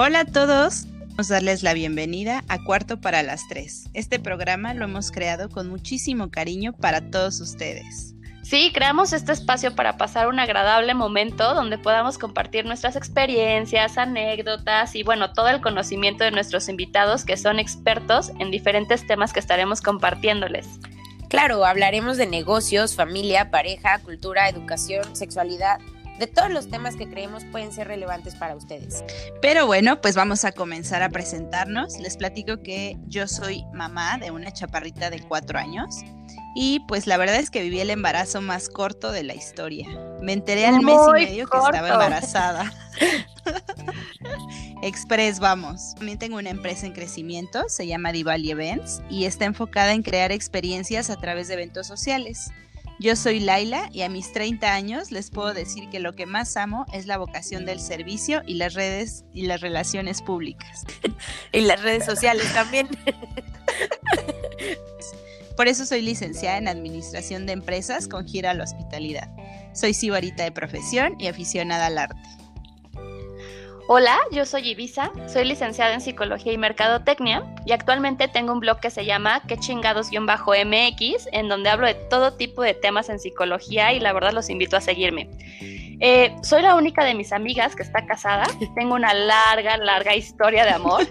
Hola a todos. Vamos a darles la bienvenida a Cuarto para las Tres. Este programa lo hemos creado con muchísimo cariño para todos ustedes. Sí, creamos este espacio para pasar un agradable momento donde podamos compartir nuestras experiencias, anécdotas y bueno, todo el conocimiento de nuestros invitados que son expertos en diferentes temas que estaremos compartiéndoles. Claro, hablaremos de negocios, familia, pareja, cultura, educación, sexualidad, de todos los temas que creemos pueden ser relevantes para ustedes. Pero bueno, pues vamos a comenzar a presentarnos. Les platico que yo soy mamá de una chaparrita de cuatro años. Y pues la verdad es que viví el embarazo más corto de la historia. Me enteré al mes y medio que estaba embarazada. Express, vamos. También tengo una empresa en crecimiento, se llama Divali Events y está enfocada en crear experiencias a través de eventos sociales. Yo soy Laila y a mis 30 años les puedo decir que lo que más amo es la vocación del servicio y las redes y las relaciones públicas. y las redes sociales también. Por eso soy licenciada en Administración de Empresas con gira a la hospitalidad. Soy sibarita de profesión y aficionada al arte. Hola, yo soy Ibiza, soy licenciada en Psicología y Mercadotecnia y actualmente tengo un blog que se llama Que chingados-mx, en donde hablo de todo tipo de temas en psicología y la verdad los invito a seguirme. Eh, soy la única de mis amigas que está casada, tengo una larga, larga historia de amor,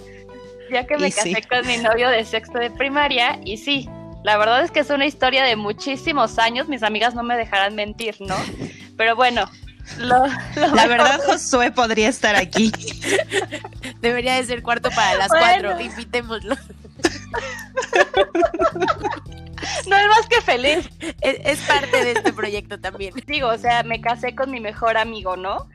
ya que me casé con mi novio de sexto de primaria y sí, la verdad es que es una historia de muchísimos años, mis amigas no me dejarán mentir, ¿no? Pero bueno, la verdad Josué podría estar aquí. Debería de ser cuarto para las cuatro, invitémoslo. No es más que feliz. Es, parte de este proyecto también. Digo, o sea, me casé con mi mejor amigo, ¿no?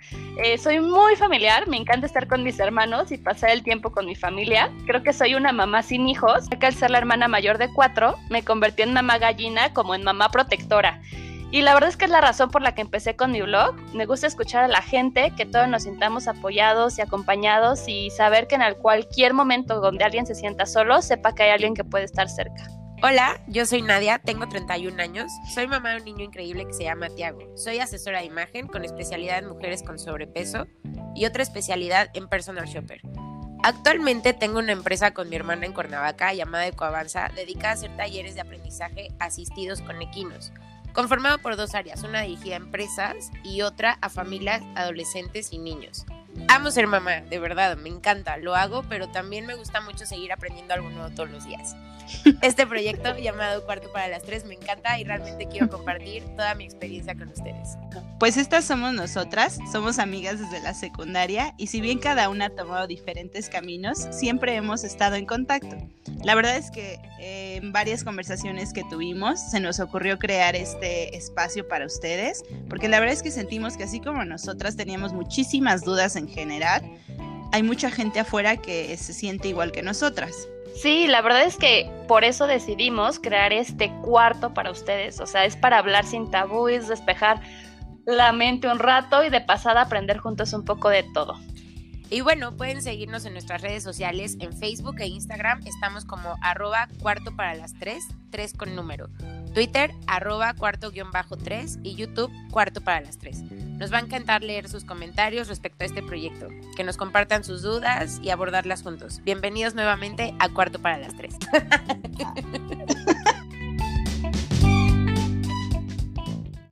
Eh, soy muy familiar, me encanta estar con mis hermanos y pasar el tiempo con mi familia. Creo que soy una mamá sin hijos, que al ser la hermana mayor de cuatro, me convertí en mamá gallina como en mamá protectora. Y la verdad es que es la razón por la que empecé con mi blog. Me gusta escuchar a la gente, que todos nos sintamos apoyados y acompañados y saber que en cualquier momento donde alguien se sienta solo, sepa que hay alguien que puede estar cerca. Hola, yo soy Nadia, tengo 31 años, soy mamá de un niño increíble que se llama Tiago. Soy asesora de imagen con especialidad en mujeres con sobrepeso y otra especialidad en personal shopper. Actualmente tengo una empresa con mi hermana en Cuernavaca llamada Ecoavanza, dedicada a hacer talleres de aprendizaje asistidos con equinos, conformado por dos áreas, una dirigida a empresas y otra a familias, adolescentes y niños. Amo ser mamá, de verdad, me encanta, lo hago, pero también me gusta mucho seguir aprendiendo algo nuevo todos los días. Este proyecto llamado Cuarto para las Tres me encanta y realmente quiero compartir toda mi experiencia con ustedes. Pues estas somos nosotras, somos amigas desde la secundaria y si bien cada una ha tomado diferentes caminos, siempre hemos estado en contacto. La verdad es que eh, en varias conversaciones que tuvimos se nos ocurrió crear este espacio para ustedes, porque la verdad es que sentimos que así como nosotras teníamos muchísimas dudas en general, hay mucha gente afuera que se siente igual que nosotras. Sí, la verdad es que por eso decidimos crear este cuarto para ustedes. O sea, es para hablar sin tabúes, despejar la mente un rato y de pasada aprender juntos un poco de todo. Y bueno, pueden seguirnos en nuestras redes sociales, en Facebook e Instagram estamos como arroba cuarto para las tres, tres con número. Twitter arroba cuarto guion bajo tres y YouTube cuarto para las tres. Nos va a encantar leer sus comentarios respecto a este proyecto, que nos compartan sus dudas y abordarlas juntos. Bienvenidos nuevamente a Cuarto para las Tres.